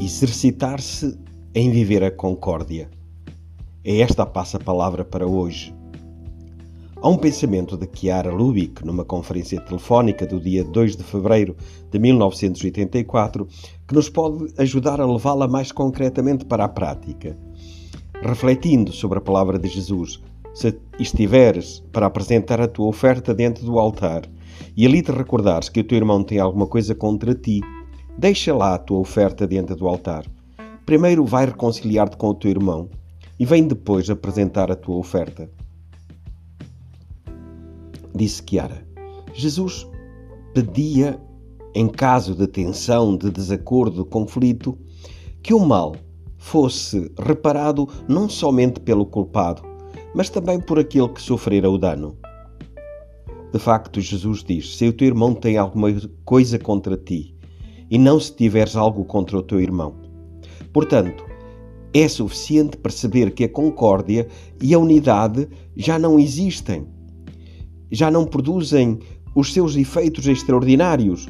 exercitar-se em viver a concórdia. É esta a passa-palavra para hoje. Há um pensamento de Chiara Lubick numa conferência telefónica do dia 2 de fevereiro de 1984 que nos pode ajudar a levá-la mais concretamente para a prática. Refletindo sobre a palavra de Jesus, se estiveres para apresentar a tua oferta diante do altar e ali te recordares que o teu irmão tem alguma coisa contra ti, Deixa lá a tua oferta diante do altar. Primeiro vai reconciliar-te com o teu irmão e vem depois apresentar a tua oferta. Disse Kiara. Jesus pedia, em caso de tensão, de desacordo, de conflito, que o mal fosse reparado não somente pelo culpado, mas também por aquele que sofrera o dano. De facto, Jesus diz: Se o teu irmão tem alguma coisa contra ti, e não se tiveres algo contra o teu irmão. Portanto, é suficiente perceber que a concórdia e a unidade já não existem, já não produzem os seus efeitos extraordinários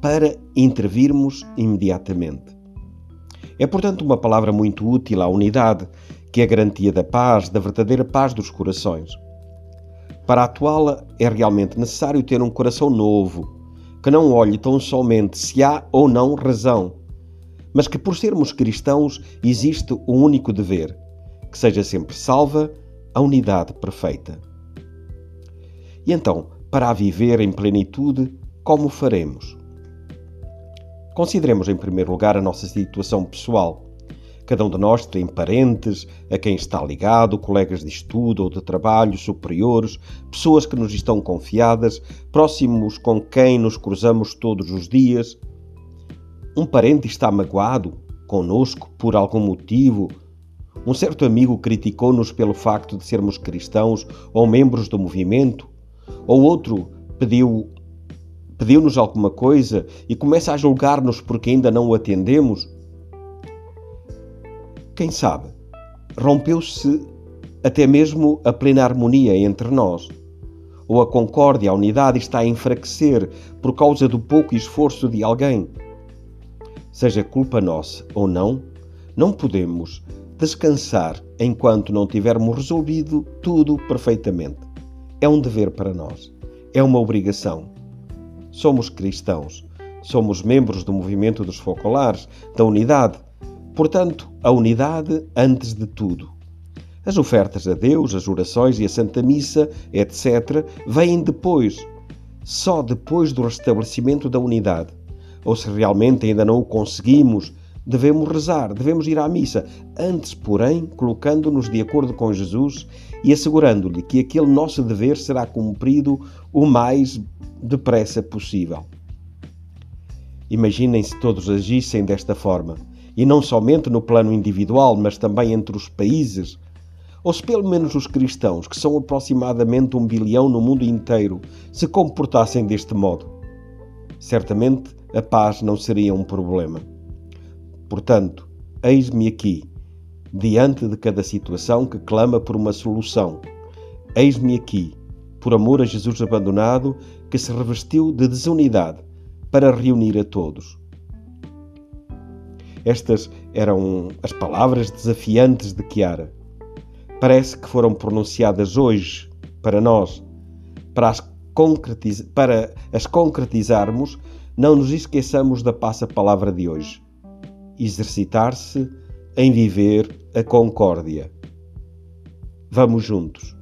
para intervirmos imediatamente. É, portanto, uma palavra muito útil à unidade, que é a garantia da paz, da verdadeira paz dos corações. Para atuá-la, é realmente necessário ter um coração novo, que não olhe tão somente se há ou não razão, mas que por sermos cristãos existe um único dever, que seja sempre salva a unidade perfeita. E então, para a viver em plenitude, como faremos? Consideremos em primeiro lugar a nossa situação pessoal. Cada um de nós tem parentes a quem está ligado, colegas de estudo ou de trabalho, superiores, pessoas que nos estão confiadas, próximos com quem nos cruzamos todos os dias. Um parente está magoado conosco por algum motivo. Um certo amigo criticou-nos pelo facto de sermos cristãos ou membros do movimento. Ou outro pediu pediu-nos alguma coisa e começa a julgar-nos porque ainda não o atendemos. Quem sabe? Rompeu-se até mesmo a plena harmonia entre nós. Ou a concórdia, a unidade está a enfraquecer por causa do pouco esforço de alguém. Seja culpa nossa ou não, não podemos descansar enquanto não tivermos resolvido tudo perfeitamente. É um dever para nós, é uma obrigação. Somos cristãos, somos membros do movimento dos focolares, da unidade, Portanto, a unidade antes de tudo. As ofertas a Deus, as orações e a Santa Missa, etc., vêm depois, só depois do restabelecimento da unidade. Ou se realmente ainda não o conseguimos, devemos rezar, devemos ir à missa, antes, porém, colocando-nos de acordo com Jesus e assegurando-lhe que aquele nosso dever será cumprido o mais depressa possível. Imaginem se todos agissem desta forma e não somente no plano individual, mas também entre os países, ou se pelo menos os cristãos, que são aproximadamente um bilhão no mundo inteiro, se comportassem deste modo, certamente a paz não seria um problema. Portanto, eis-me aqui, diante de cada situação que clama por uma solução. Eis-me aqui, por amor a Jesus abandonado, que se revestiu de desunidade para reunir a todos. Estas eram as palavras desafiantes de Chiara. Parece que foram pronunciadas hoje para nós, para as, concretiz... para as concretizarmos, não nos esqueçamos da passa-palavra de hoje. Exercitar-se em viver a concórdia. Vamos juntos.